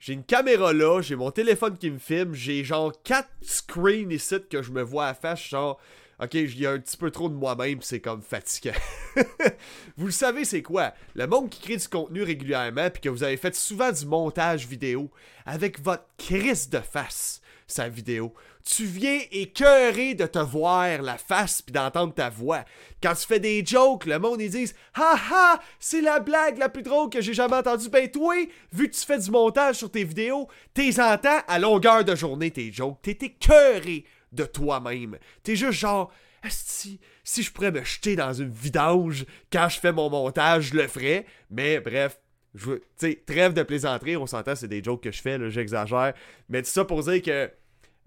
J'ai une caméra là, j'ai mon téléphone qui me filme, j'ai genre quatre screens ici que je me vois à face, genre OK, il y a un petit peu trop de moi-même, c'est comme fatigant. vous le savez, c'est quoi? Le monde qui crée du contenu régulièrement, puis que vous avez fait souvent du montage vidéo, avec votre crise de face, sa vidéo, tu viens écœurer de te voir la face puis d'entendre ta voix. Quand tu fais des jokes, le monde ils disent Ha ha, c'est la blague la plus drôle que j'ai jamais entendue. Ben toi, vu que tu fais du montage sur tes vidéos, t'es entends à longueur de journée tes jokes. T'es écœuré de toi-même. T'es juste genre si, si je pourrais me jeter dans une vidange quand je fais mon montage, je le ferais. Mais bref, je sais, trêve de plaisanterie, on s'entend, c'est des jokes que je fais, j'exagère. Mais tout ça pour dire que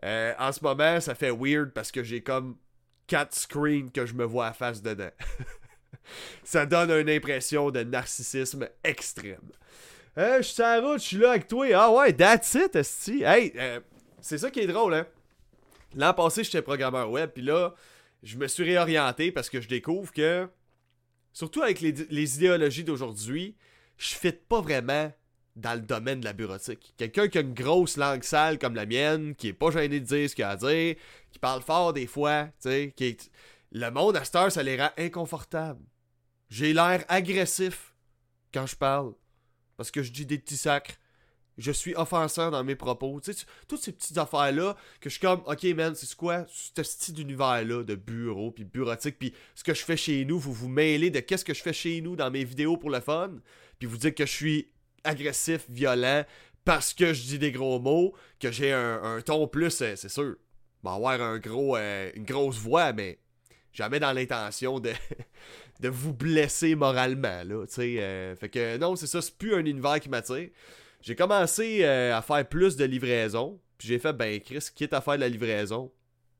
euh, en ce moment, ça fait weird parce que j'ai comme quatre screens que je me vois à face dedans. ça donne une impression de narcissisme extrême. Euh, je suis sur route, je suis là avec toi. Ah ouais, that's it, esti. Hey, euh, c'est ça qui est drôle, hein. L'an passé, j'étais programmeur web, puis là, je me suis réorienté parce que je découvre que, surtout avec les, les idéologies d'aujourd'hui, je fit pas vraiment dans le domaine de la bureautique. Quelqu'un qui a une grosse langue sale comme la mienne, qui est pas gêné de dire ce qu'il a à dire, qui parle fort des fois, tu sais, qui est... Le monde à cette heure, ça les rend inconfortables. J'ai l'air agressif quand je parle. Parce que je dis des petits sacres. Je suis offensant dans mes propos. Tu sais, toutes ces petites affaires-là que je suis comme, ok, man, c'est quoi ce style d'univers-là de bureau, puis bureautique, puis ce que je fais chez nous, vous vous mêlez de qu'est-ce que je fais chez nous dans mes vidéos pour le fun, puis vous dites que je suis agressif, violent, parce que je dis des gros mots, que j'ai un, ton plus, euh, c'est sûr. Va avoir euh, une grosse voix, mais jamais dans l'intention de, de vous blesser moralement, là, tu. Euh, fait que non, c'est ça, c'est plus un univers qui m'attire. J'ai commencé à faire plus de livraison, puis j'ai fait, ben Chris, quitte à faire de la livraison,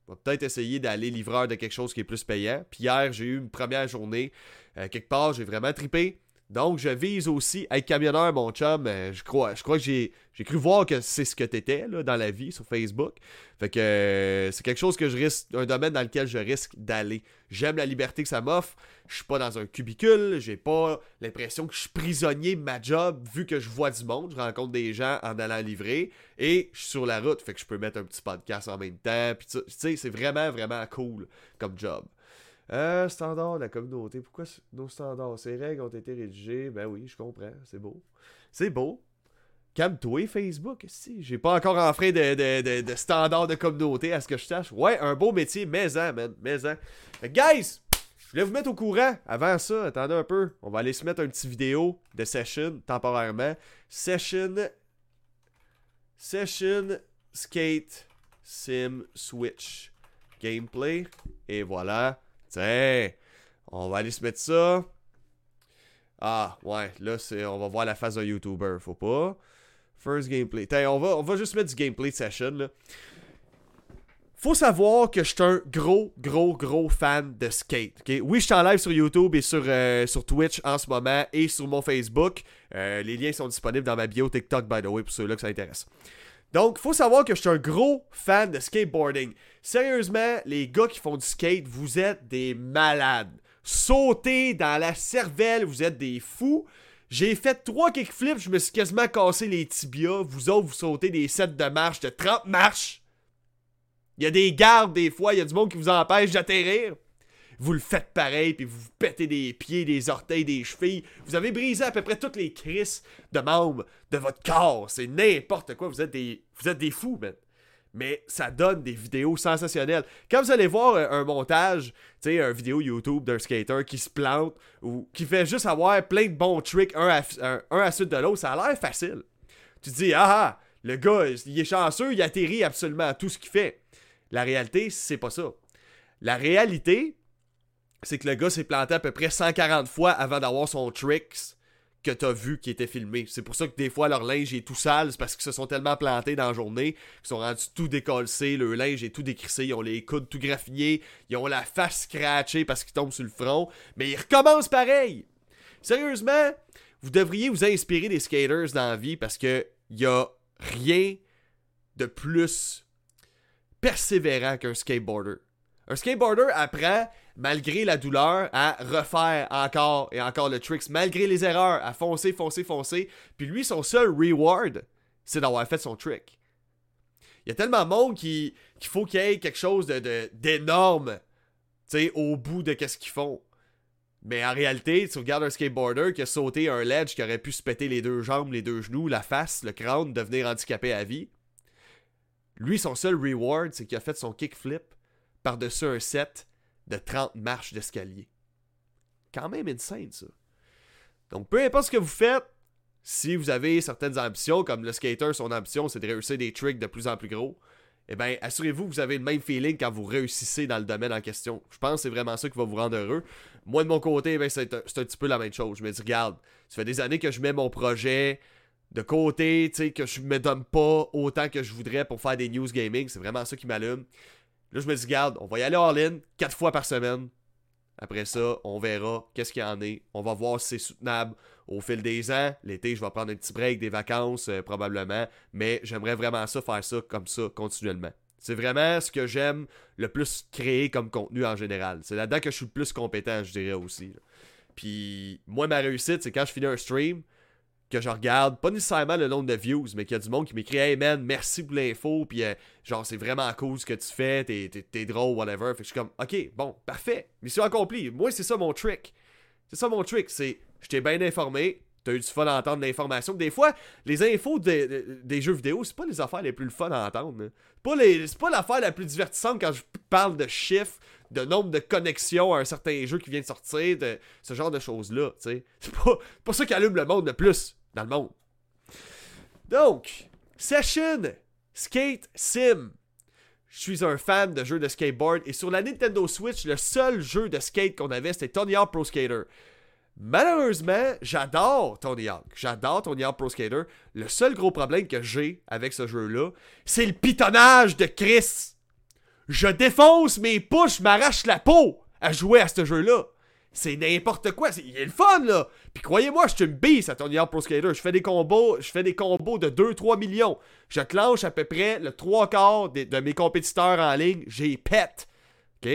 on va peut-être essayer d'aller livreur de quelque chose qui est plus payant. Puis hier, j'ai eu une première journée. quelque part, j'ai vraiment tripé. Donc, je vise aussi être camionneur, mon chum. Euh, je crois, je crois que j'ai, cru voir que c'est ce que t'étais là, dans la vie sur Facebook. Fait que euh, c'est quelque chose que je risque, un domaine dans lequel je risque d'aller. J'aime la liberté que ça m'offre. Je suis pas dans un cubicule. J'ai pas l'impression que je suis prisonnier de ma job vu que je vois du monde. Je rencontre des gens en allant livrer. Et je suis sur la route. Fait que je peux mettre un petit podcast en même temps. Tu sais, c'est vraiment, vraiment cool comme job. Euh, standard de la communauté. Pourquoi nos standards, ces règles ont été rédigées? Ben oui, je comprends. C'est beau. C'est beau. Calme-toi, Facebook. Si, j'ai pas encore enfreint de, de, de, standards de communauté à ce que je sache. Ouais, un beau métier, mais man. Mais guys, je voulais vous mettre au courant. Avant ça, attendez un peu. On va aller se mettre un petit vidéo de session temporairement. Session. Session Skate Sim Switch. Gameplay. Et voilà. Tiens, on va aller se mettre ça. Ah, ouais, là, c'est, on va voir la face d'un YouTuber. Faut pas. First gameplay. Tiens, on va, on va juste mettre du gameplay de session, là. Faut savoir que je suis un gros, gros, gros fan de skate. Oui, je suis en live sur YouTube et sur, euh, sur Twitch en ce moment et sur mon Facebook. Euh, les liens sont disponibles dans ma bio TikTok, by the way, pour ceux-là que ça intéresse. Donc, faut savoir que je suis un gros fan de skateboarding. Sérieusement, les gars qui font du skate, vous êtes des malades. Sautez dans la cervelle, vous êtes des fous. J'ai fait trois kickflips, je me suis quasiment cassé les tibias. Vous autres, vous sautez des sets de marche de 30 marches. Il y a des gardes des fois, il y a du monde qui vous empêche d'atterrir vous le faites pareil, puis vous vous pétez des pieds, des orteils, des chevilles. Vous avez brisé à peu près toutes les crises de membres de votre corps. C'est n'importe quoi. Vous êtes des, vous êtes des fous, man. Mais ça donne des vidéos sensationnelles. Quand vous allez voir un, montage, tu sais, un vidéo YouTube d'un skater qui se plante ou qui fait juste avoir plein de bons tricks un à, un, à suite de l'autre, ça a l'air facile. Tu te dis, ah ah, le gars, il est chanceux, il atterrit absolument à tout ce qu'il fait. La réalité, c'est pas ça. La réalité, c'est que le gars s'est planté à peu près 140 fois avant d'avoir son tricks que t'as vu qui était filmé. C'est pour ça que des fois leur linge est tout sale, c'est parce qu'ils se sont tellement plantés dans la journée qu'ils sont rendus tout décollés, le linge est tout décrissé, ils ont les coudes tout graffinés, ils ont la face scratchée parce qu'ils tombent sur le front, mais ils recommencent pareil. Sérieusement, vous devriez vous inspirer des skaters dans la vie parce que y a rien de plus persévérant qu'un skateboarder. Un skateboarder apprend malgré la douleur, à refaire encore et encore le tricks, malgré les erreurs, à foncer, foncer, foncer. Puis lui, son seul reward, c'est d'avoir fait son trick. Il y a tellement de monde qui, qu'il faut qu'il y ait quelque chose d'énorme au bout de qu'est-ce qu'ils font. Mais en réalité, tu regardes un skateboarder qui a sauté un ledge qui aurait pu se péter les deux jambes, les deux genoux, la face, le crâne, devenir handicapé à vie. Lui, son seul reward, c'est qu'il a fait son kickflip par-dessus un set de 30 marches d'escalier. Quand même insane, ça. Donc, peu importe ce que vous faites, si vous avez certaines ambitions, comme le skater, son ambition, c'est de réussir des tricks de plus en plus gros, eh bien, assurez-vous que vous avez le même feeling quand vous réussissez dans le domaine en question. Je pense que c'est vraiment ça qui va vous rendre heureux. Moi, de mon côté, ben, c'est un, petit peu la même chose. Je me dis, regarde, ça fait des années que je mets mon projet de côté, tu sais, que je me donne pas autant que je voudrais pour faire des news gaming. C'est vraiment ça qui m'allume. Là, je me dis, regarde, on va y aller en ligne quatre fois par semaine. Après ça, on verra qu'est-ce qu'il y en est. On va voir si c'est soutenable au fil des ans. L'été, je vais prendre un petit break, des vacances euh, probablement. Mais j'aimerais vraiment ça, faire ça comme ça continuellement. C'est vraiment ce que j'aime le plus créer comme contenu en général. C'est là-dedans que je suis le plus compétent, je dirais aussi. Puis moi, ma réussite, c'est quand je finis un stream, que je regarde, pas nécessairement le nombre de views, mais qu'il y a du monde qui m'écrit Hey man, merci pour l'info, puis euh, genre c'est vraiment cool ce que tu fais, t'es, drôle, whatever. Fait que je suis comme Ok, bon, parfait, mission accomplie. Moi, c'est ça mon trick. C'est ça mon trick, c'est je t'ai bien informé, t'as eu du fun à entendre l'information. Des fois, les infos des jeux vidéo, c'est pas les affaires les plus fun à entendre. C'est pas, l'affaire la plus divertissante quand je parle de chiffres, de nombre de connexions à un certain jeu qui vient de sortir, ce genre de choses-là. C'est pas, pas ça qui allume le monde le plus dans le monde. Donc, Session Skate Sim. Je suis un fan de jeux de skateboard et sur la Nintendo Switch, le seul jeu de skate qu'on avait, c'était Tony Hawk Pro Skater. Malheureusement, j'adore Tony Hawk. J'adore Tony Hawk Pro Skater. Le seul gros problème que j'ai avec ce jeu-là, c'est le pitonnage de Chris. Je défonce mes pouces, je m'arrache la peau à jouer à ce jeu-là. C'est n'importe quoi. Il est le fun, là. Puis croyez-moi, je suis une bise à Tony Hawk Pro Skater. Je fais des combos, je fais des combos de 2-3 millions. Je clenche à peu près le 3 quarts de, de mes compétiteurs en ligne. J'ai pète. OK?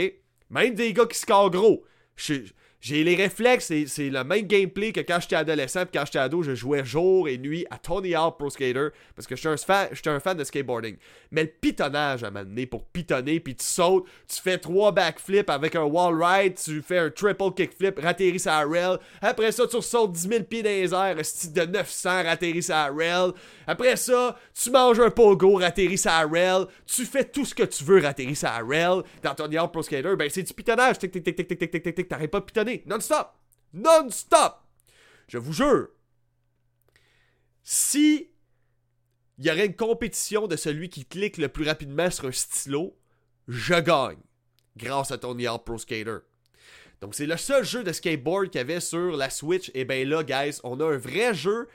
Même des gars qui scorent gros. Je, j'ai les réflexes, c'est le même gameplay que quand j'étais adolescent et quand j'étais ado, je jouais jour et nuit à Tony Hawk Pro Skater parce que j'étais un, fan, un fan de skateboarding. Mais le pitonnage à m'amener pour pitonner, puis tu sautes, tu fais trois backflips avec un wall ride, tu fais un triple kickflip, ratterris à rail. Après ça, tu sautes 10 000 pieds dans les airs, style de 900, ratterris à rail. Après ça, tu manges un pogo, ratterris à rail. Tu fais tout ce que tu veux, ratterris à rail. Dans Tony Hawk Pro Skater, ben c'est du pitonnage. Tic, tic, tic, tic, tic, tic, tic, tic, t'arrêtes pas de pitonner non-stop. Non-stop. Je vous jure. Si il y aurait une compétition de celui qui clique le plus rapidement sur un stylo, je gagne. Grâce à Tony Hawk Pro Skater. Donc c'est le seul jeu de skateboard qu'il y avait sur la Switch. Et bien là, guys, on a un vrai jeu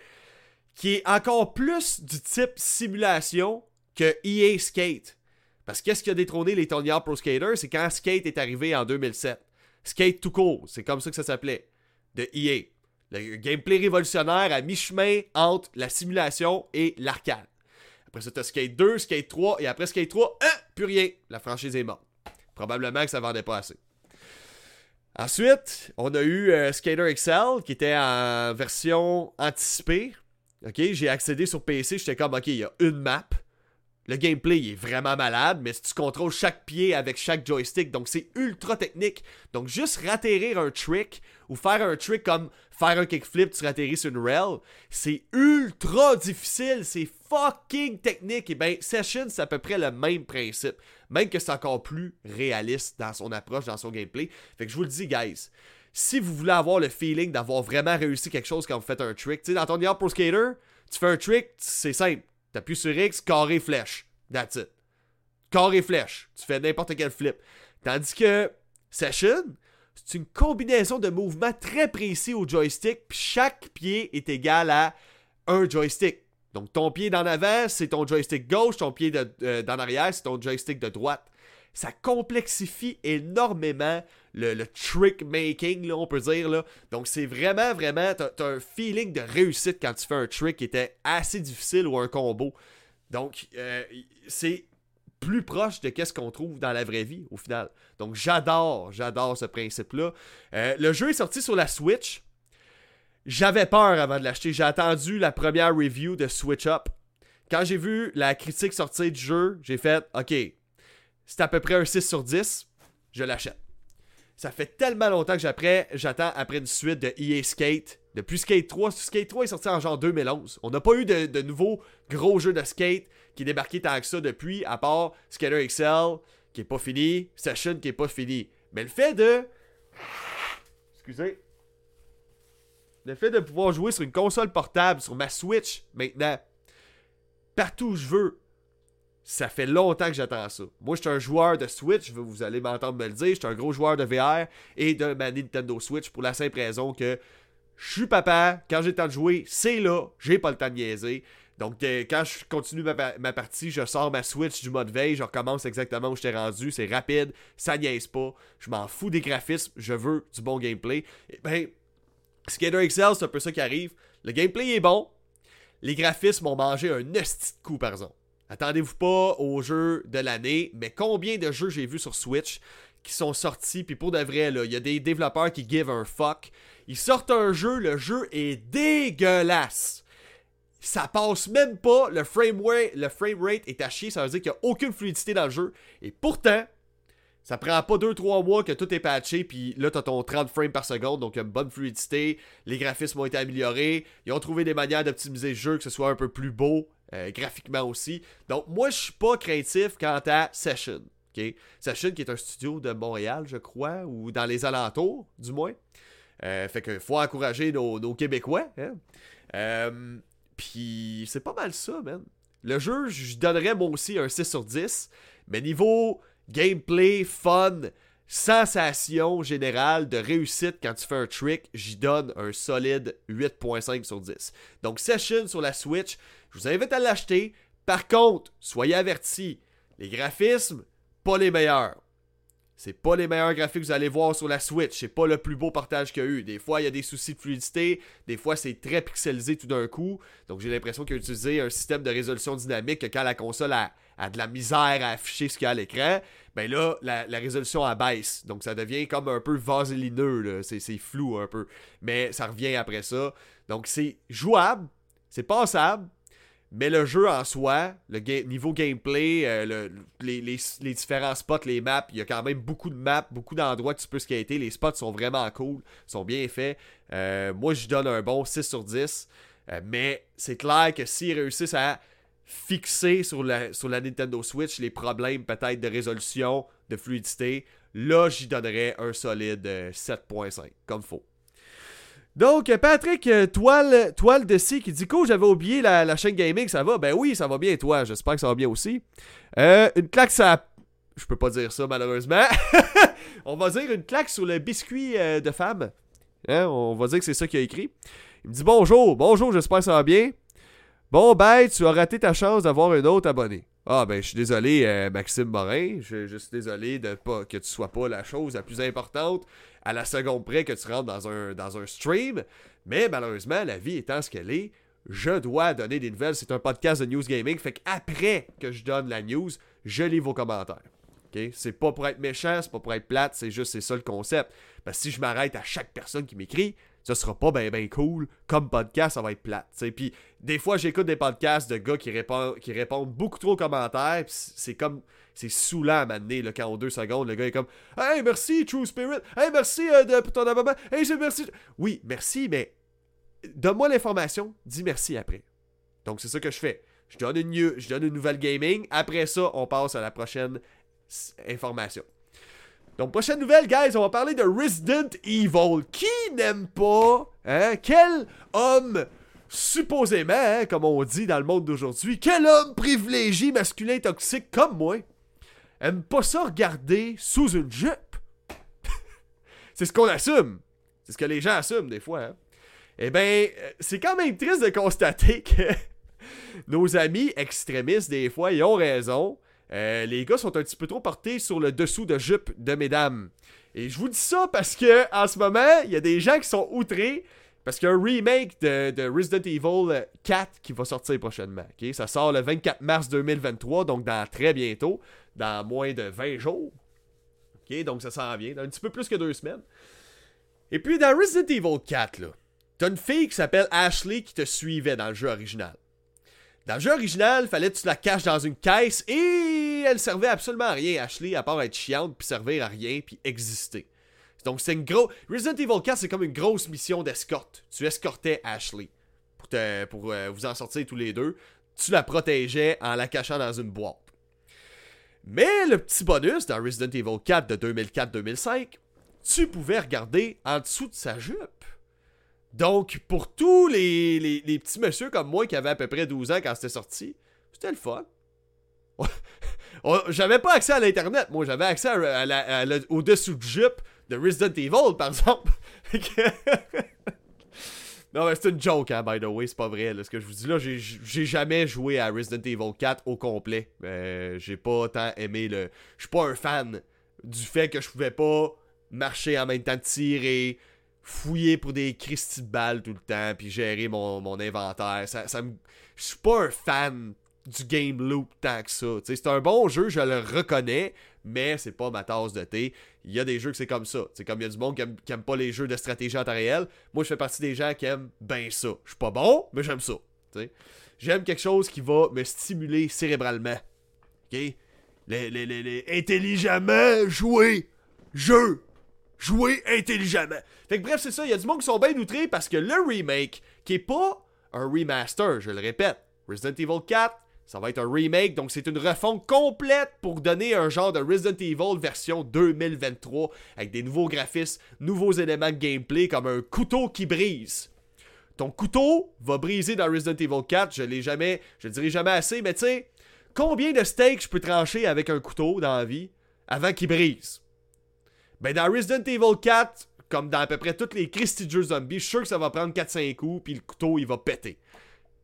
qui est encore plus du type simulation que EA Skate. Parce qu'est-ce qui a détrôné les Tony Hawk Pro Skater, c'est quand Skate est arrivé en 2007. Skate to cool, c'est comme ça que ça s'appelait, de EA. Le gameplay révolutionnaire à mi-chemin entre la simulation et l'arcade. Après ça, t'as Skate 2, Skate 3, et après Skate 3, hein, plus rien. La franchise est morte. Probablement que ça vendait pas assez. Ensuite, on a eu euh, Skater XL qui était en version anticipée. Ok, j'ai accédé sur PC, j'étais comme ok, il y a une map. Le gameplay est vraiment malade, mais si tu contrôles chaque pied avec chaque joystick, donc c'est ultra technique. Donc juste ratterrir un trick ou faire un trick comme faire un kickflip, tu ratterris sur une rail, c'est ultra difficile, c'est fucking technique. Et ben Session, c'est à peu près le même principe, même que c'est encore plus réaliste dans son approche, dans son gameplay. Fait que je vous le dis, guys, si vous voulez avoir le feeling d'avoir vraiment réussi quelque chose quand vous faites un trick, tu sais, dans ton Pro Skater, tu fais un trick, c'est simple T'appuies sur X, carré, flèche. That's it. Carré, flèche. Tu fais n'importe quel flip. Tandis que Session, c'est une combinaison de mouvements très précis au joystick, puis chaque pied est égal à un joystick. Donc ton pied d'en avant, c'est ton joystick gauche, ton pied euh, d'en arrière, c'est ton joystick de droite. Ça complexifie énormément le, trick making, là, on peut dire. Donc, c'est vraiment, vraiment, t'as, as un feeling de réussite quand tu fais un trick qui était assez difficile ou un combo. Donc, euh, c'est plus proche de qu'est-ce qu'on trouve dans la vraie vie, au final. Donc, j'adore, j'adore ce principe-là. Euh, le jeu est sorti sur la Switch. J'avais peur avant de l'acheter. J'ai attendu la première review de Switch Up quand j'ai vu la critique sortir du jeu, j'ai fait OK, c'est à peu près un 6 sur 10, je l'achète. Ça fait tellement longtemps que j'attends après une suite de EA Skate. Depuis Skate 3, Skate 3 est sorti en genre 2011. On n'a pas eu de, nouveaux gros jeux de skate qui est débarqué tant que ça depuis, à part Skater XL, qui est pas fini, Session, qui est pas fini. Mais le fait de. Excusez. Le fait de pouvoir jouer sur une console portable, sur ma Switch, maintenant, partout où je veux, ça fait longtemps que j'attends ça. Moi, je suis un joueur de Switch, vous allez m'entendre me le dire. Je suis un gros joueur de VR et de ma Nintendo Switch pour la simple raison que je suis papa. Quand j'ai le temps de jouer, c'est là. J'ai pas le temps de niaiser. Donc, euh, quand je continue ma, partie, je sors ma Switch du mode veille, je recommence exactement où je t'ai rendu. C'est rapide, ça niaise pas. Je m'en fous des graphismes, je veux du bon gameplay. Et ben, Skater XL, c'est un peu ça qui arrive. Le gameplay est bon. Les graphismes ont mangé un esti coup, par exemple. Attendez-vous pas aux jeux de l'année, mais combien de jeux j'ai vu sur Switch qui sont sortis, puis pour de vrai, il y a des développeurs qui give un fuck. Ils sortent un jeu, le jeu est dégueulasse. Ça passe même pas, le frame, rate, le frame rate est à chier, ça veut dire qu'il n'y a aucune fluidité dans le jeu. Et pourtant, ça prend pas 2-3 mois que tout est patché, puis là, t'as ton 30 frames par seconde, donc il y a une bonne fluidité, les graphismes ont été améliorés, ils ont trouvé des manières d'optimiser le jeu, que ce soit un peu plus beau, euh, graphiquement aussi. Donc, moi, je suis pas craintif quant à Session. Session, qui est un studio de Montréal, je crois, ou dans les alentours, du moins. Euh, fait que faut encourager nos, Québécois. Hein. Euh, puis c'est pas mal ça, man. Le jeu, je donnerais moi aussi un 6 sur 10. Mais niveau gameplay, fun, sensation générale de réussite quand tu fais un trick, j'y donne un solide 8.5 sur 10. Donc Session sur la Switch, je vous invite à l'acheter. Par contre, soyez avertis, les graphismes, pas les meilleurs. C'est pas les meilleurs graphiques que vous allez voir sur la Switch. C'est pas le plus beau partage qu'il y a eu. Des fois, il y a des soucis de fluidité. Des fois, c'est très pixelisé tout d'un coup. Donc, j'ai l'impression qu'il a utilisé un système de résolution dynamique que quand la console a, de la misère à afficher ce qu'il y a à l'écran, ben là, la, résolution abaisse. Donc, ça devient comme un peu vaselineux. C'est flou un peu. Mais ça revient après ça. Donc, c'est jouable. C'est passable. Mais le jeu en soi, le niveau gameplay, euh, les, différents spots, les maps, il y a quand même beaucoup de maps, beaucoup d'endroits que tu peux skater. Les spots sont vraiment cool, sont bien faits. Euh, moi, je donne un bon 6 sur 10. Euh, mais c'est clair que s'ils réussissent à fixer sur la, Nintendo Switch les problèmes peut-être de résolution, de fluidité, là, j'y donnerais un solide 7.5, comme faut. Donc, Patrick, euh, toile, toile de C qui dit Cool, j'avais oublié la, chaîne gaming, ça va? Ben oui, ça va bien, toi. J'espère que ça va bien aussi. Euh, une claque, ça. Je peux pas dire ça, malheureusement. on va dire une claque sur le biscuit euh, de femme. Hein, on va dire que c'est ça qu'il a écrit. Il me dit Bonjour, bonjour, j'espère que ça va bien. Bon, ben, tu as raté ta chance d'avoir un autre abonné. Ah, ben, je suis désolé, Maxime Morin. Je, suis désolé de pas que tu sois pas la chose la plus importante à la seconde près que tu rentres dans un, stream. Mais malheureusement, la vie étant ce qu'elle est, je dois donner des nouvelles. C'est un podcast de news gaming. Fait qu'après que je donne la news, je lis vos commentaires. C'est pas pour être méchant, c'est pas pour être plate, c'est juste c'est ça le concept. Parce que si je m'arrête à chaque personne qui m'écrit, ça sera pas ben ben cool. Comme podcast, ça va être plate. Puis des fois, j'écoute des podcasts de gars qui répondent, qui répondent beaucoup trop aux commentaires. C'est comme c'est saoulant à m'amener, quand en deux secondes, le gars est comme Hey, merci, True Spirit. Hey, merci euh, de, pour ton abonnement. Hey, je merci. Oui, merci, mais donne-moi l'information, dis merci après. Donc, c'est ça que je fais. Je donne, une, je donne une nouvelle gaming. Après ça, on passe à la prochaine information. Donc, prochaine nouvelle, guys, on va parler de Resident Evil. Qui n'aime pas, hein? Quel homme, supposément, hein, comme on dit dans le monde d'aujourd'hui, quel homme privilégié, masculin, toxique comme moi, aime pas ça regarder sous une jupe? c'est ce qu'on assume. C'est ce que les gens assument des fois. Hein. Eh bien, euh, c'est quand même triste de constater que nos amis extrémistes, des fois, ils ont raison. Euh, les gars sont un petit peu trop portés sur le dessous de jupe de mesdames. Et je vous dis ça parce que en ce moment, il y a des gens qui sont outrés parce qu'il y a un remake de, Resident Evil 4 qui va sortir prochainement. Ça sort le 24 mars 2023, donc dans très bientôt dans moins de 20 jours. Donc ça s'en vient, dans un petit peu plus que deux semaines. Et puis dans Resident Evil 4, là, t'as une fille qui s'appelle Ashley qui te suivait dans le jeu original. Dans le jeu original, fallait que tu la caches dans une caisse et elle servait absolument à rien, Ashley, à part être chiante, puis servir à rien, puis exister. Donc c'est une grosse... Resident Evil 4, c'est comme une grosse mission d'escorte. Tu escortais Ashley pour, euh, vous en sortir tous les deux. Tu la protégeais en la cachant dans une boîte. Mais le petit bonus dans Resident Evil 4 de 2004-2005, tu pouvais regarder en dessous de sa jupe. Donc, pour tous les, les, petits messieurs comme moi qui avaient à peu près 12 ans quand c'était sorti, c'était le fun. j'avais pas accès à l'internet, moi j'avais accès au dessous de jupe de Resident Evil par exemple. non mais c'est une joke hein, by the way, c'est pas vrai. ce que je vous dis là, j'ai jamais joué à Resident Evil 4 au complet. Euh, j'ai pas tant aimé le. Je suis pas un fan du fait que je pouvais pas marcher en même temps de tirer fouiller pour des Christy de balles tout le temps, puis gérer mon, inventaire. Ça, ça Je suis pas un fan du game loop tant que ça. C'est un bon jeu, je le reconnais, mais c'est pas ma tasse de thé. Il y a des jeux que c'est comme ça. C'est comme il y a du monde qui aime, pas les jeux de stratégie en temps réel. Moi, je fais partie des gens qui aiment ben ça. Je suis pas bon, mais j'aime ça. J'aime quelque chose qui va me stimuler cérébralement. OK? Les, les, les, les intelligemment jouer. Jeu jouer intelligemment. Fait que bref, c'est ça, il y a du monde qui sont bien outrés parce que le remake, qui est pas un remaster, je le répète, Resident Evil 4, ça va être un remake, donc c'est une refonte complète pour donner un genre de Resident Evil version 2023 avec des nouveaux graphismes, nouveaux éléments de gameplay comme un couteau qui brise. Ton couteau va briser dans Resident Evil 4, je l'ai jamais, je le dirai jamais assez, mais tu sais, combien de steaks je peux trancher avec un couteau dans la vie avant qu'il brise? Ben dans Resident Evil 4, comme dans à peu près toutes les Christy Jeux Zombies, je suis sûr que ça va prendre 4-5 coups, puis le couteau il va péter.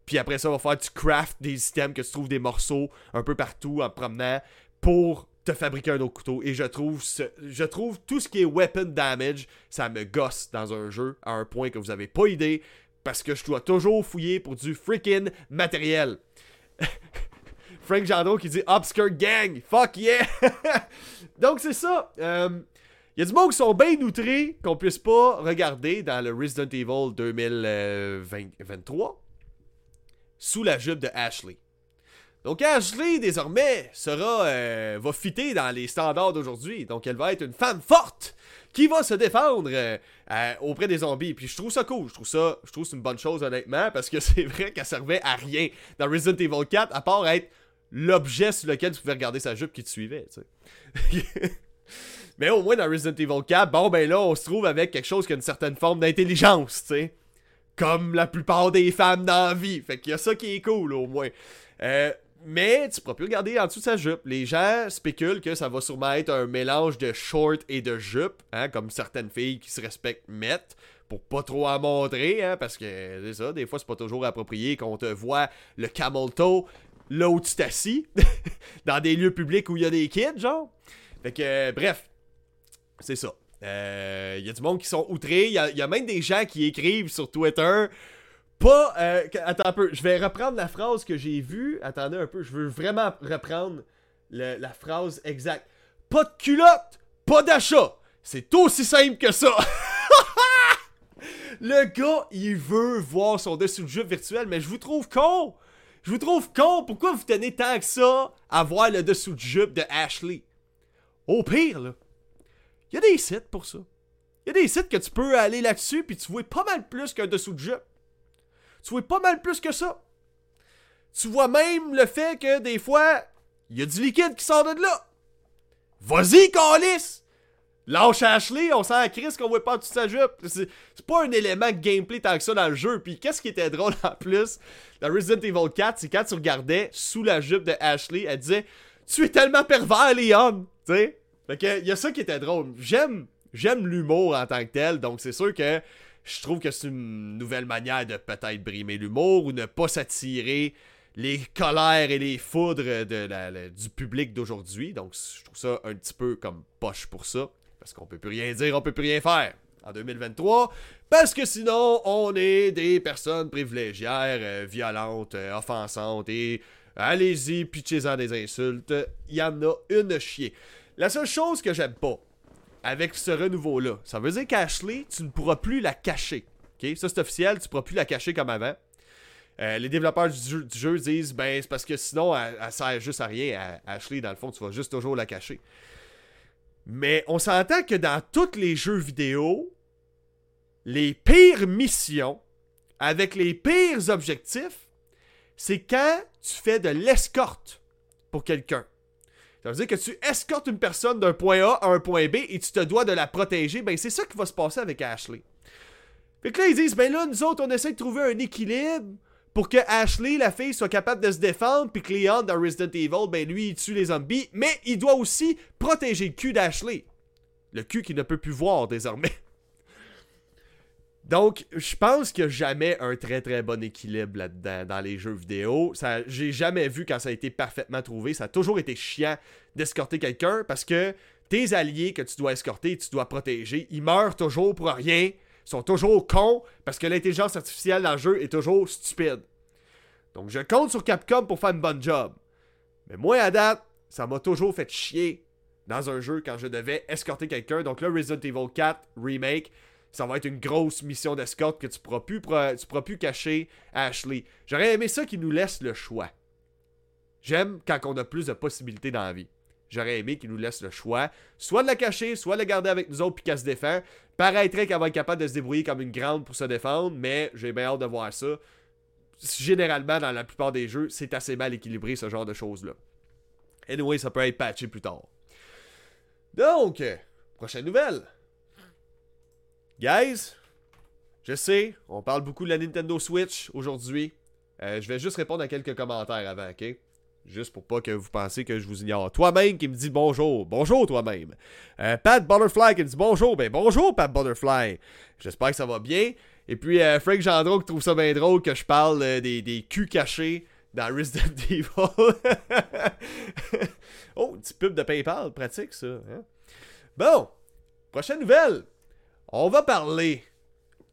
Puis après ça, va faire du craft des items que tu trouves des morceaux un peu partout en promenant pour te fabriquer un autre couteau. Et je trouve, je trouve tout ce qui est weapon damage, ça me gosse dans un jeu à un point que vous avez pas idée, parce que je dois toujours fouiller pour du freaking matériel. Frank Jandro qui dit Obscure Gang, fuck yeah! Donc c'est ça. Euh, il y a du monde qui sont bien outrés qu'on puisse pas regarder dans le Resident Evil 2023 sous la jupe de Ashley. Donc Ashley, désormais, sera euh, va fitter dans les standards d'aujourd'hui. Donc elle va être une femme forte qui va se défendre euh, auprès des zombies. Puis je trouve ça cool. Je trouve ça, je trouve une bonne chose honnêtement parce que c'est vrai qu'elle servait à rien dans Resident Evil 4 à part être l'objet sur lequel tu pouvais regarder sa jupe qui te suivait. Mais au moins dans Resident Evil 4, bon ben là, on se trouve avec quelque chose qui a une certaine forme d'intelligence, tu sais. Comme la plupart des femmes dans la vie. Fait qu'il y a ça qui est cool au moins. Euh, mais tu pourras plus regarder en dessous de sa jupe. Les gens spéculent que ça va sûrement être un mélange de short et de jupe, hein, comme certaines filles qui se respectent mettent, pour pas trop en montrer, hein, parce que c'est ça, des fois c'est pas toujours approprié qu'on te voit le camel toe là où tu t'assis, dans des lieux publics où il y a des kids, genre. Fait que, bref, c'est ça. Il euh, y a du monde qui sont outrés. Il y, a, même des gens qui écrivent sur Twitter. Pas. Euh, attends un peu. Je vais reprendre la phrase que j'ai vue. Attendez un peu. Je veux vraiment reprendre la phrase exacte. Pas de culotte, pas d'achat. C'est aussi simple que ça. Le gars, il veut voir son dessous de jeu virtuel, mais je vous trouve con. Je vous trouve con. Pourquoi vous tenez tant que ça à voir le dessous de jupe de Ashley? Au pire, là, il y a des sites pour ça. Il y a des sites que tu peux aller là-dessus puis tu vois pas mal plus qu'un dessous de jeu. Tu vois pas mal plus que ça. Tu vois même le fait que des fois, il y a du liquide qui sort de là. Vas-y, Calis! Lâche Ashley, on sent à Chris qu'on voit pas toute sa jupe. C'est pas un élément gameplay tant que ça dans le jeu. Puis qu'est-ce qui était drôle en plus dans Resident Evil 4, c'est quand tu regardais sous la jupe de Ashley, elle disait Tu es tellement pervers, Leon! Tu sais? Fait que, y a ça qui était drôle. J'aime, j'aime l'humour en tant que tel, donc c'est sûr que je trouve que c'est une nouvelle manière de peut-être brimer l'humour ou ne pas s'attirer les colères et les foudres du public d'aujourd'hui. Donc je trouve ça un petit peu comme poche pour ça. Parce qu'on peut plus rien dire, on peut plus rien faire en 2023. Parce que sinon, on est des personnes privilégiées, euh, violentes, euh, offensantes et allez-y, pitchez-en des insultes. Il y en a une chier. La seule chose que j'aime pas avec ce renouveau-là, ça veut dire qu'Ashley, tu ne pourras plus la cacher. Ça, c'est officiel, tu ne pourras plus la cacher comme avant. Euh, les développeurs du jeu, disent ben c'est parce que sinon elle, sert juste à rien. Ashley, dans le fond, tu vas juste toujours la cacher. Mais on s'entend que dans tous les jeux vidéo, les pires missions avec les pires objectifs, c'est quand tu fais de l'escorte pour quelqu'un. Ça veut dire que tu escortes une personne d'un point A à un point B et tu te dois de la protéger. Ben, c'est ça qui va se passer avec Ashley. Fait que là, ils disent, ben là, nous autres, on essaie de trouver un équilibre pour que Ashley, la fille, soit capable de se défendre, puis que Leon, dans Resident Evil, ben lui, il tue les zombies, mais il doit aussi protéger le cul d'Ashley. Le cul qu'il ne peut plus voir désormais. Donc, je pense qu'il n'y a jamais un très très bon équilibre là-dedans dans les jeux vidéo. Ça, j'ai jamais vu quand ça a été parfaitement trouvé. Ça a toujours été chiant d'escorter quelqu'un parce que tes alliés que tu dois escorter, tu dois protéger, ils meurent toujours pour rien, ils sont toujours cons parce que l'intelligence artificielle dans le jeu est toujours stupide. Donc, je compte sur Capcom pour faire une bonne job. Mais moi, à date, ça m'a toujours fait chier dans un jeu quand je devais escorter quelqu'un. Donc là, Resident Evil 4 Remake, ça va être une grosse mission d'escorte que tu pourras plus, pourras plus cacher Ashley. J'aurais aimé ça qu'il nous laisse le choix. J'aime quand on a plus de possibilités dans la vie. J'aurais aimé qu'il nous laisse le choix, soit de la cacher, soit de la garder avec nous autres puis qu'elle se défend. Paraîtrait qu'elle va être capable de se débrouiller comme une grande pour se défendre, mais j'ai bien hâte de voir ça. Généralement, dans la plupart des jeux, c'est assez mal équilibré ce genre de choses-là. Anyway, ça peut être patché plus tard. Donc, prochaine nouvelle. Guys, je sais, on parle beaucoup de la Nintendo Switch aujourd'hui. Euh, je vais juste répondre à quelques commentaires avant, ok? Juste pour pas que vous pensiez que je vous ignore. Toi-même qui me dit bonjour. Bonjour toi-même. Euh, Pat Butterfly qui me dit bonjour. Ben bonjour Pat Butterfly. J'espère que ça va bien. Et puis euh, Frank Gendron qui trouve ça bien drôle que je parle des, des culs cachés dans Resident Evil. oh, petit pub de PayPal, pratique ça. Hein? Bon, prochaine nouvelle on va parler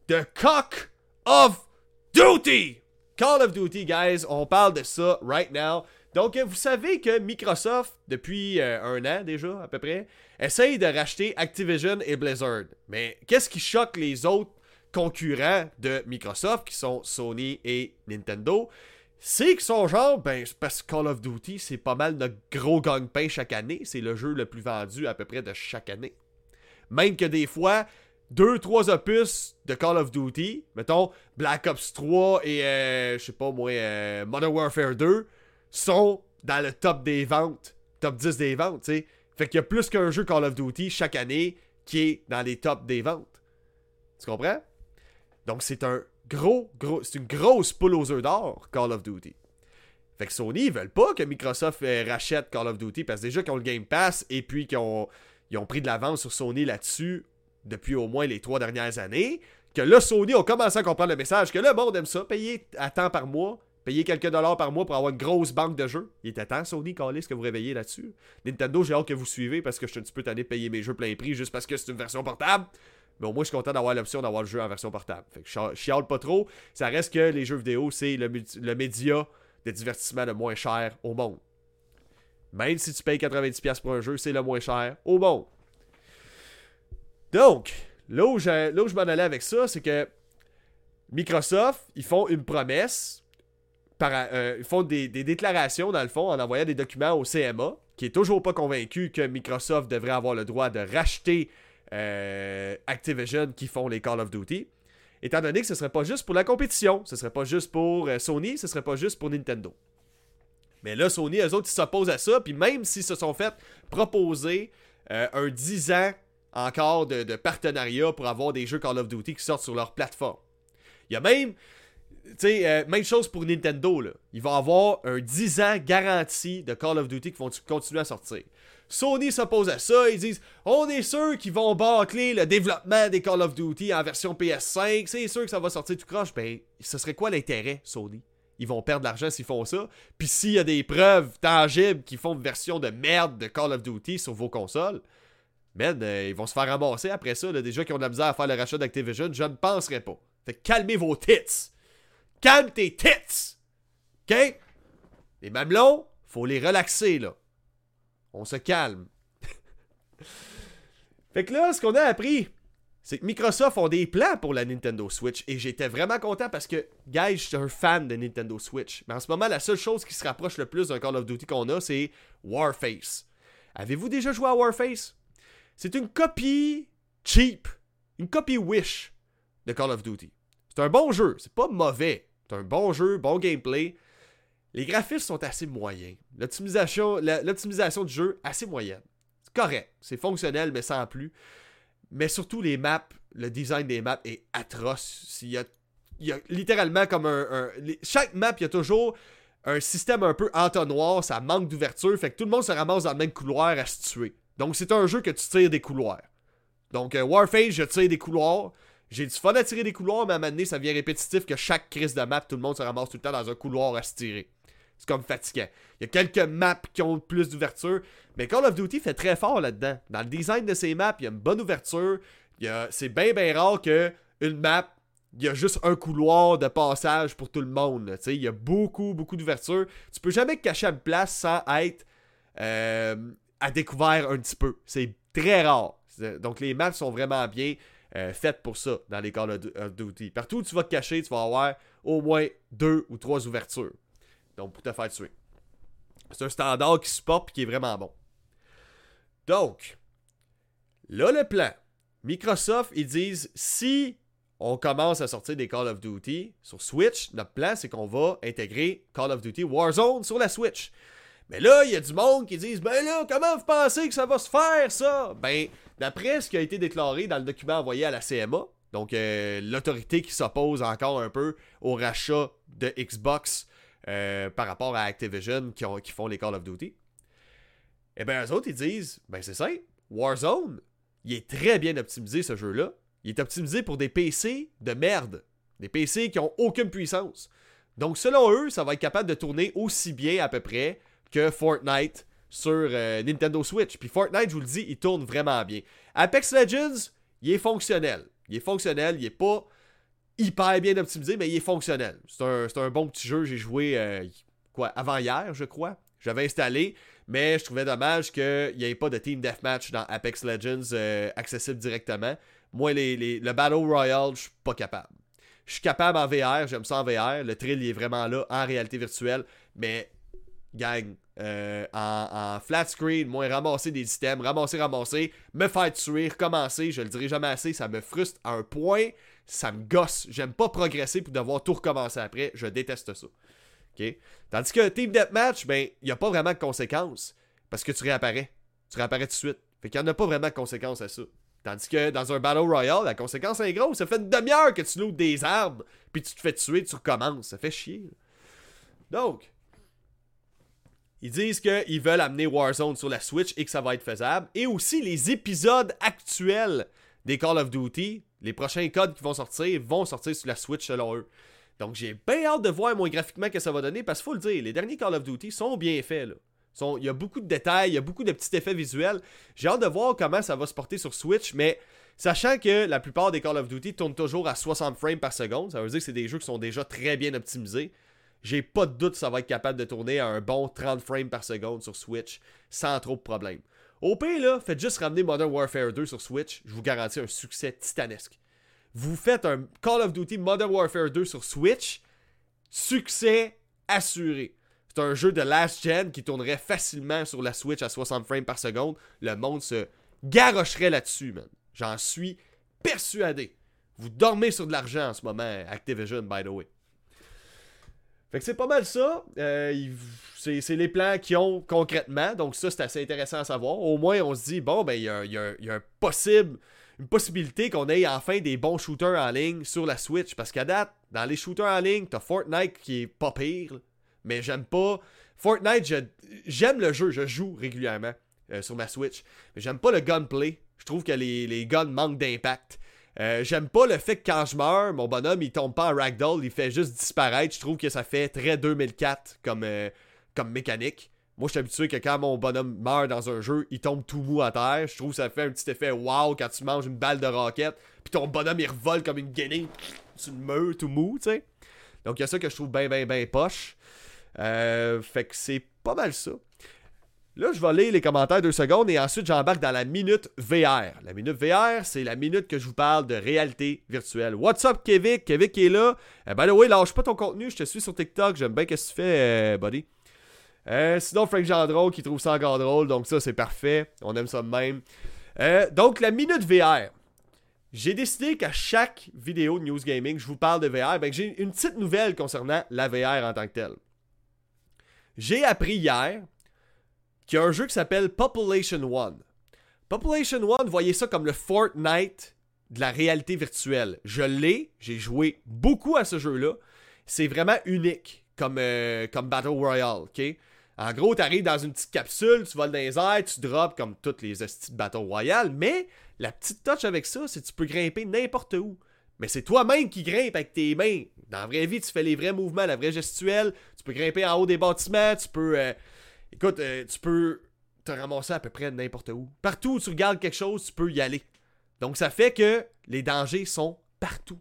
de Cock of Duty. Call of Duty, guys, on parle de ça right now. Donc, vous savez que Microsoft, depuis euh, un an déjà à peu près, essaye de racheter Activision et Blizzard. Mais qu'est-ce qui choque les autres concurrents de Microsoft, qui sont Sony et Nintendo? C'est que son genre, ben, parce que Call of Duty, c'est pas mal notre gros gagne-pain chaque année. C'est le jeu le plus vendu à peu près de chaque année. Même que des fois, deux, trois opus de Call of Duty, mettons Black Ops 3 et euh, je sais pas moi, euh, Modern Warfare 2, sont dans le top des ventes, top 10 des ventes, tu sais. Fait qu'il y a plus qu'un jeu Call of Duty chaque année qui est dans les tops des ventes. Tu comprends? Donc c'est un gros, gros, c'est une grosse poule aux œufs d'or, Call of Duty. Fait que Sony, ils veulent pas que Microsoft euh, rachète Call of Duty parce que déjà qu'ils ont le Game Pass et puis qu'ils ont, ont pris de l'avance sur Sony là-dessus depuis au moins les trois dernières années, que là, Sony a commencé à comprendre le message, que le monde aime ça, payer à temps par mois, payer quelques dollars par mois pour avoir une grosse banque de jeux. Il était temps, Sony, ce que vous réveillez là-dessus. Nintendo, j'ai hâte que vous suivez parce que je suis un petit peu tanné de payer mes jeux plein prix juste parce que c'est une version portable. Mais au moins, je suis content d'avoir l'option d'avoir le jeu en version portable. Fait que je chiale pas trop. Ça reste que les jeux vidéo, c'est le, le média de divertissement le moins cher au monde. Même si tu payes 90$ pour un jeu, c'est le moins cher au monde. Donc, là où je, m'en allais avec ça, c'est que Microsoft, ils font une promesse, euh, ils font des, déclarations dans le fond en envoyant des documents au CMA, qui est toujours pas convaincu que Microsoft devrait avoir le droit de racheter euh, Activision qui font les Call of Duty. Étant donné que ce serait pas juste pour la compétition, ce serait pas juste pour euh, Sony, ce serait pas juste pour Nintendo. Mais là, Sony, eux autres, ils s'opposent à ça, puis même s'ils se sont fait proposer un 10 ans encore de, partenariat pour avoir des jeux Call of Duty qui sortent sur leur plateforme. Il y a même, tu sais, euh, même chose pour Nintendo, là. Ils vont avoir un 10 ans garanti de Call of Duty qui vont continuer à sortir. Sony s'oppose à ça, ils disent on est sûr qu'ils vont bâcler le développement des Call of Duty en version PS5, c'est sûr que ça va sortir tout croche. Ben, ce serait quoi l'intérêt, Sony? Ils vont perdre de l'argent s'ils font ça. Puis s'il y a des preuves tangibles qui font une version de merde de Call of Duty sur vos consoles, Man, euh, ils vont se faire ramasser après ça. Là, déjà qui ont de la misère à faire le rachat d'Activision, je ne penserais pas. Fait calmez vos tits. Calme tes tits. OK? Les mamelons, faut les relaxer, là. On se calme. fait que là, ce qu'on a appris, c'est que Microsoft ont des plans pour la Nintendo Switch et j'étais vraiment content parce que, guys, je suis un fan de Nintendo Switch. Mais en ce moment, la seule chose qui se rapproche le plus d'un Call of Duty qu'on a, c'est Warface. Avez-vous déjà joué à Warface? C'est une copie cheap, une copie Wish de Call of Duty. C'est un bon jeu, c'est pas mauvais. C'est un bon jeu, bon gameplay. Les graphismes sont assez moyens. L'optimisation, du jeu, assez moyenne. C'est correct, c'est fonctionnel, mais sans plus. Mais surtout, les maps, le design des maps est atroce. Il y a, il y a littéralement comme un. chaque map, il y a toujours un système un peu entonnoir, ça manque d'ouverture, fait que tout le monde se ramasse dans le même couloir à se tuer. Donc c'est un jeu que tu tires des couloirs. Donc euh, Warface, je tire des couloirs. J'ai du fun à tirer des couloirs, mais à un moment donné, ça devient répétitif que chaque crise de map, tout le monde se ramasse tout le temps dans un couloir à se tirer. C'est comme fatigant. Il y a quelques maps qui ont plus d'ouverture, mais Call of Duty fait très fort là-dedans. Dans le design de ces maps, il y a une bonne ouverture. C'est bien, bien rare que une map, il y a juste un couloir de passage pour tout le monde. Il y a beaucoup, beaucoup d'ouverture. Tu peux jamais te cacher à une place sans être euh, à découvert un petit peu. C'est très rare. Donc les maps sont vraiment bien euh, faites pour ça dans les Call of Duty. Partout où tu vas te cacher, tu vas avoir au moins deux ou trois ouvertures. Donc, pour te faire tuer. C'est un standard qui supporte et qui est vraiment bon. Donc, là, le plan. Microsoft, ils disent si on commence à sortir des Call of Duty sur Switch, notre plan, c'est qu'on va intégrer Call of Duty Warzone sur la Switch. Mais là, il y a du monde qui disent Ben là, comment vous pensez que ça va se faire, ça? Ben, d'après ce qui a été déclaré dans le document envoyé à la CMA, donc euh, l'autorité qui s'oppose encore un peu au rachat de Xbox euh, par rapport à Activision qui, qui, font les Call of Duty. Eh bien, eux autres, ils disent, ben c'est simple, Warzone, il est très bien optimisé ce jeu-là. Il est optimisé pour des PC de merde. Des PC qui ont aucune puissance. Donc, selon eux, ça va être capable de tourner aussi bien à peu près que Fortnite sur euh, Nintendo Switch. Puis Fortnite, je vous le dis, il tourne vraiment bien. Apex Legends, il est fonctionnel. Il est fonctionnel, il est pas hyper bien optimisé, mais il est fonctionnel. C'est un, bon petit jeu. J'ai joué euh, quoi avant hier, je crois. J'avais installé, mais je trouvais dommage qu'il n'y ait pas de Team Deathmatch dans Apex Legends euh, accessible directement. Moi, les, le Battle Royale, je suis pas capable. Je suis capable en VR, j'aime ça en VR. Le thrill il est vraiment là en réalité virtuelle. Mais, gang, euh, en, flat screen, moi, ramasser des items, ramasser, ramasser, me faire tuer, recommencer, je le dirai jamais assez, ça me frustre à un point ça me gosse. J'aime pas progresser pour devoir tout recommencer après. Je déteste ça. Tandis que Team Deathmatch, ben, il n'y a pas vraiment de conséquences. Parce que tu réapparais. Tu réapparais tout de suite. Fait qu'il n'y en a pas vraiment de conséquences à ça. Tandis que dans un Battle Royale, la conséquence est grosse. Ça fait une demi-heure que tu loues des armes, puis tu te fais tuer, tu recommences. Ça fait chier. Donc, ils disent qu'ils veulent amener Warzone sur la Switch et que ça va être faisable. Et aussi les épisodes actuels des Call of Duty les prochains codes qui vont sortir vont sortir sur la Switch selon eux. Donc j'ai bien hâte de voir moi graphiquement que ça va donner parce qu'il faut le dire, les derniers Call of Duty sont bien faits. Il y a beaucoup de détails, il y a beaucoup de petits effets visuels. J'ai hâte de voir comment ça va se porter sur Switch, mais sachant que la plupart des Call of Duty tournent toujours à 60 frames par seconde, ça veut dire que c'est des jeux qui sont déjà très bien optimisés. J'ai pas de doute que ça va être capable de tourner à un bon 30 frames par seconde sur Switch sans trop de problèmes. Au pire, là, faites juste ramener Modern Warfare 2 sur Switch, je vous garantis un succès titanesque. Vous faites un Call of Duty Modern Warfare 2 sur Switch, succès assuré. C'est un jeu de last gen qui tournerait facilement sur la Switch à 60 frames par seconde. Le monde se garocherait là-dessus, man. J'en suis persuadé. Vous dormez sur de l'argent en ce moment, Activision, by the way. Fait que c'est pas mal ça. Euh, c'est les plans qu'ils ont concrètement. Donc ça, c'est assez intéressant à savoir. Au moins, on se dit, bon, ben, il y a, a possible, une possibilité qu'on ait enfin des bons shooters en ligne sur la Switch. Parce qu'à date, dans les shooters en ligne, t'as Fortnite qui est pas pire. Mais j'aime pas... Fortnite, j'aime le jeu. Je joue régulièrement euh, sur ma Switch. Mais j'aime pas le gunplay. Je trouve que les, les guns manquent d'impact. Euh, j'aime pas le fait que quand je meurs, mon bonhomme il tombe pas en ragdoll, il fait juste disparaître. Je trouve que ça fait très 2004 comme, euh, comme mécanique. Moi, je suis habitué que quand mon bonhomme meurt dans un jeu, il tombe tout mou à terre. Je trouve que ça fait un petit effet wow quand tu manges une balle de roquette. Puis ton bonhomme il revole comme une sur une mur tout mou, tu sais. Donc il y a ça que je trouve bien, bien, bien poche. Euh, fait que c'est pas mal ça. Là, je vais lire les commentaires deux secondes et ensuite j'embarque dans la minute VR. La minute VR, c'est la minute que je vous parle de réalité virtuelle. What's up, Kevin? Kevin qui est là. Eh, by the way, lâche pas ton contenu, je te suis sur TikTok, j'aime bien ce que tu fais, euh, buddy. Euh, sinon, Frank Gendron qui trouve ça encore drôle, donc ça c'est parfait. On aime ça de même. Euh, donc, la minute VR. J'ai décidé qu'à chaque vidéo de News Gaming, je vous parle de VR. Ben, j'ai une petite nouvelle concernant la VR en tant que telle. J'ai appris hier qu'il y a un jeu qui s'appelle Population One. Population One, voyez ça comme le Fortnite de la réalité virtuelle. Je l'ai, j'ai joué beaucoup à ce jeu-là. C'est vraiment unique comme, euh, Battle Royale, ok? En gros, tu arrives dans une petite capsule, tu voles dans les airs, tu drops comme toutes les hosties de Battle Royale, mais la petite touch avec ça, c'est que tu peux grimper n'importe où. Mais c'est toi-même qui grimpes avec tes mains. Dans la vraie vie, tu fais les vrais mouvements, la vraie gestuelle. Tu peux grimper en haut des bâtiments, tu peux... Euh, Écoute, euh, tu peux te ramasser à peu près n'importe où. Partout où tu regardes quelque chose, tu peux y aller. Donc ça fait que les dangers sont partout.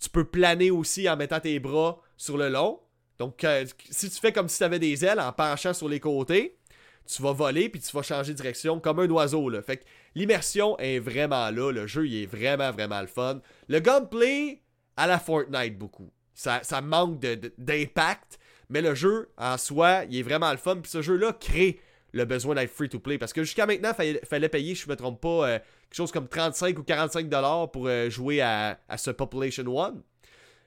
Tu peux planer aussi en mettant tes bras sur le long. Donc euh, si tu fais comme si tu avais des ailes en penchant sur les côtés, tu vas voler puis tu vas changer de direction comme un oiseau. Fait que l'immersion est vraiment là. Le jeu il est vraiment vraiment le fun. Le gunplay à la Fortnite beaucoup. Ça, ça manque d'impact. Mais le jeu, en soi, il est vraiment le fun. Puis ce jeu-là crée le besoin d'être free to play. Parce que jusqu'à maintenant, il fallait, payer, je ne me trompe pas, euh, quelque chose comme 35 ou 45 dollars pour euh, jouer à, ce Population One.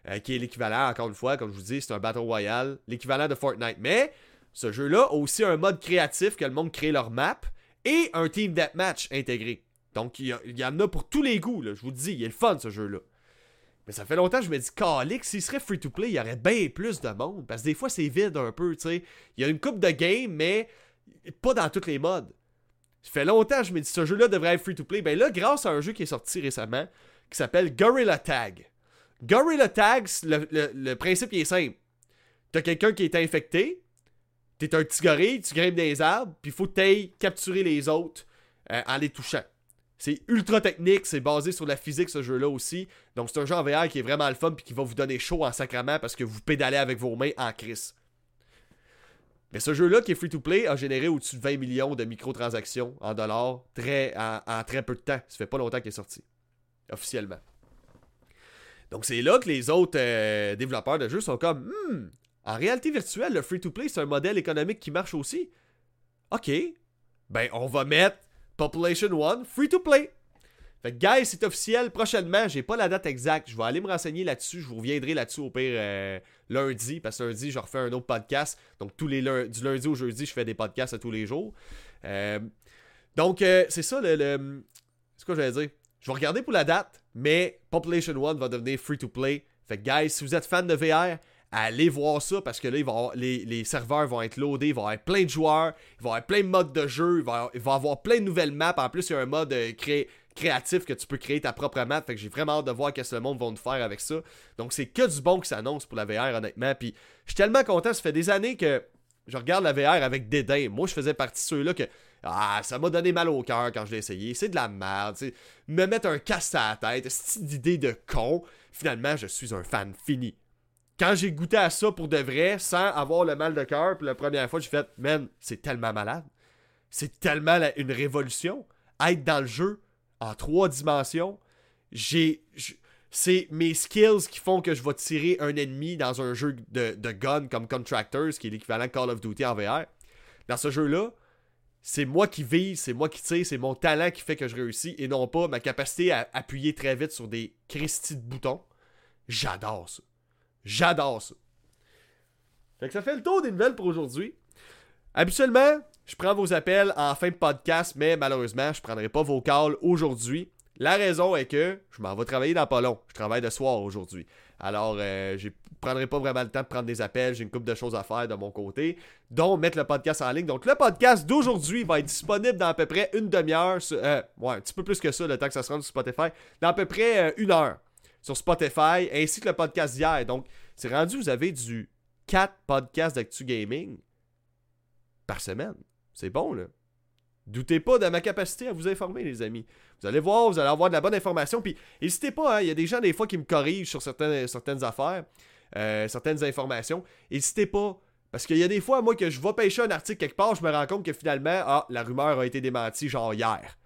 Euh, qui est l'équivalent, encore une fois, comme je vous dis, c'est un Battle Royale, l'équivalent de Fortnite. Mais ce jeu-là a aussi un mode créatif que le monde crée leur map et un Team Deathmatch intégré. Donc il y, en a pour tous les goûts, je vous dis, il est le fun ce jeu-là. Mais ça fait longtemps que je me dis, Calix, s'il serait free to play, il y aurait bien plus de monde. Parce que des fois, c'est vide un peu, tu sais. Il y a une coupe de game, mais pas dans tous les modes. Ça fait longtemps que je me dis, ce jeu-là devrait être free to play. Ben là, grâce à un jeu qui est sorti récemment, qui s'appelle Gorilla Tag. Gorilla Tag, le, principe est simple. T'as quelqu'un qui est infecté, t'es un petit gorille, tu grimpes des arbres, puis faut que capturer les autres euh, en les touchant. C'est ultra technique, c'est basé sur la physique ce jeu-là aussi. Donc c'est un jeu en VR qui est vraiment le fun puis qui va vous donner chaud en sacrament parce que vous pédalez avec vos mains en crise. Mais ce jeu-là qui est free to play a généré au-dessus de 20 millions de microtransactions en dollars en, très peu de temps. Ça fait pas longtemps qu'il est sorti. Officiellement. Donc c'est là que les autres euh, développeurs de jeux sont comme hmm, en réalité virtuelle, le free to play c'est un modèle économique qui marche aussi. Ok. Ben on va mettre Population One, free to play. Fait que, guys, c'est officiel. Prochainement, j'ai pas la date exacte. Je vais aller me renseigner là-dessus. Je vous reviendrai là-dessus au pire euh, lundi. Parce que lundi, je refais un autre podcast. Donc, tous les du lundi au jeudi, je fais des podcasts à tous les jours. Euh, donc, euh, c'est ça le. C'est quoi je vais dire? Je vais regarder pour la date. Mais Population One va devenir free to play. Fait que, guys, si vous êtes fan de VR, allez voir ça parce que là, les, serveurs vont être loadés, il va y avoir plein de joueurs, il va y avoir plein de modes de jeu, il va, y avoir plein de nouvelles maps. En plus, il y a un mode euh, créatif que tu peux créer ta propre map. Fait que j'ai vraiment hâte de voir qu'est-ce que le monde va nous faire avec ça. Donc, c'est que du bon qui s'annonce pour la VR, honnêtement. Puis, je suis tellement content. Ça fait des années que je regarde la VR avec dédain. Moi, je faisais partie de ceux-là que. Ah, ça m'a donné mal au cœur quand je l'ai essayé. C'est de la merde. Me mettre un casse à la tête, cette idée de con. Finalement, je suis un fan fini quand j'ai goûté à ça pour de vrai, sans avoir le mal de cœur, la première fois, j'ai fait, man, c'est tellement malade. C'est tellement une révolution. Être dans le jeu en trois dimensions. C'est mes skills qui font que je vais tirer un ennemi dans un jeu de, de gun comme Contractors, qui est l'équivalent Call of Duty en VR. Dans ce jeu-là, c'est moi qui vise, c'est moi qui tire, c'est mon talent qui fait que je réussis et non pas ma capacité à appuyer très vite sur des cristis de boutons. J'adore ça. J'adore ça. Fait que ça fait le tour des nouvelles pour aujourd'hui. Habituellement, je prends vos appels en fin de podcast, mais malheureusement, je ne prendrai pas vos calls aujourd'hui. La raison est que je m'en vais travailler dans pas long. Je travaille de soir aujourd'hui. Alors, euh, je ne prendrai pas vraiment le temps de prendre des appels. J'ai une couple de choses à faire de mon côté, dont mettre le podcast en ligne. Donc, le podcast d'aujourd'hui va être disponible dans à peu près une demi-heure. Euh, ouais, un petit peu plus que ça, le temps que ça se rende sur Spotify. Dans à peu près euh, une heure sur Spotify, ainsi que le podcast d'hier. Donc, c'est rendu, vous avez du 4 podcasts d'Actu Gaming par semaine. C'est bon, là. Doutez pas de ma capacité à vous informer, les amis. Vous allez voir, vous allez avoir de la bonne information. Puis, n'hésitez pas, hein, il y a des gens, des fois, qui me corrigent sur certaines, affaires, euh, certaines informations. N'hésitez pas, Parce qu'il y a des fois, moi, que je vais pêcher un article quelque part, je me rends compte que finalement, ah, la rumeur a été démentie genre hier.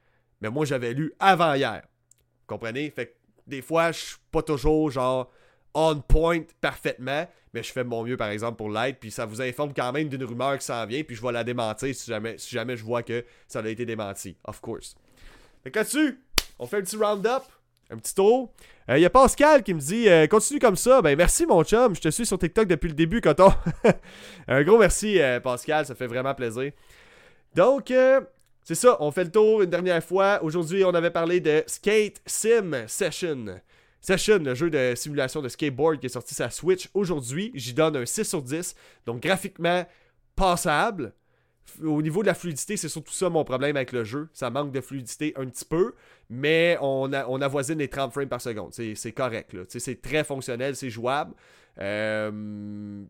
Mais moi, j'avais lu avant hier. Vous comprenez? Fait que des fois, je suis pas toujours genre on point parfaitement, mais je fais mon mieux par exemple pour l'être, puis ça vous informe quand même d'une rumeur qui s'en vient, puis je vais la démentir si jamais, je vois que ça a été démenti, of course. Fait là-dessus, on fait un petit round-up, un petit tour. Il euh, y a Pascal qui me dit euh, continue comme ça. Ben merci mon chum, je te suis sur TikTok depuis le début, Coton. un gros merci euh, Pascal, ça fait vraiment plaisir. Donc, c'est ça, on fait le tour une dernière fois. Aujourd'hui, on avait parlé de Skate Sim Session. Session, le jeu de simulation de skateboard qui est sorti sur Switch aujourd'hui. J'y donne un 6 sur 10. Donc graphiquement passable. Au niveau de la fluidité, c'est surtout ça mon problème avec le jeu. Ça manque de fluidité un petit peu, mais on, on avoisine les 30 frames par seconde. C'est correct. C'est très fonctionnel, c'est jouable. Euh,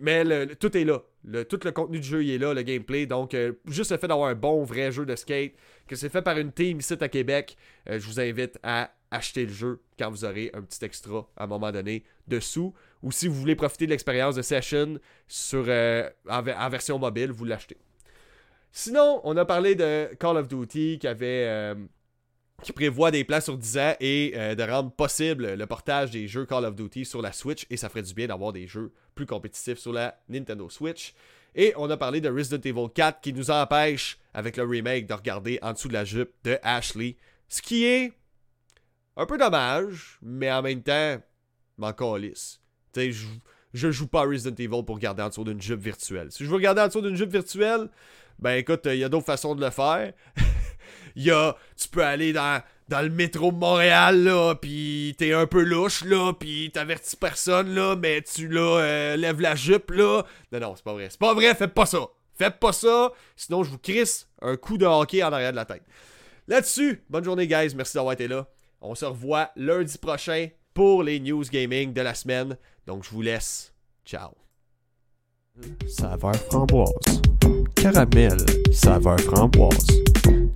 mais tout est là. tout le contenu du jeu il est là, le gameplay. Donc, euh, juste le fait d'avoir un bon, vrai jeu de skate, que c'est fait par une team ici à Québec, euh, je vous invite à acheter le jeu quand vous aurez un petit extra à un moment donné dessous. Ou si vous voulez profiter de l'expérience de Session sur, euh, en, version mobile, vous l'achetez. Sinon, on a parlé de Call of Duty qui avait. Qui prévoit des plans sur 10 ans et euh, de rendre possible le portage des jeux Call of Duty sur la Switch et ça ferait du bien d'avoir des jeux plus compétitifs sur la Nintendo Switch. Et on a parlé de Resident Evil 4 qui nous empêche avec le remake de regarder en dessous de la jupe de Ashley, ce qui est un peu dommage, mais en même temps, m'en calisse. Tu sais, je, joue pas à Resident Evil pour regarder en dessous d'une jupe virtuelle. Si je veux regarder en dessous d'une jupe virtuelle, ben écoute, il y a d'autres façons de le faire. Y a, tu peux aller dans, dans le métro de Montréal, là, pis t'es un peu louche, là, pis t'avertis personne, là, mais tu, là, euh, lèves la jupe, là. Non, non, c'est pas vrai. C'est pas vrai, faites pas ça. Faites pas ça, sinon je vous crisse un coup de hockey en arrière de la tête. Là-dessus, bonne journée, guys. Merci d'avoir été là. On se revoit lundi prochain pour les news gaming de la semaine. Donc, je vous laisse. Ciao. Saveur framboise. Caramel, saveur framboise.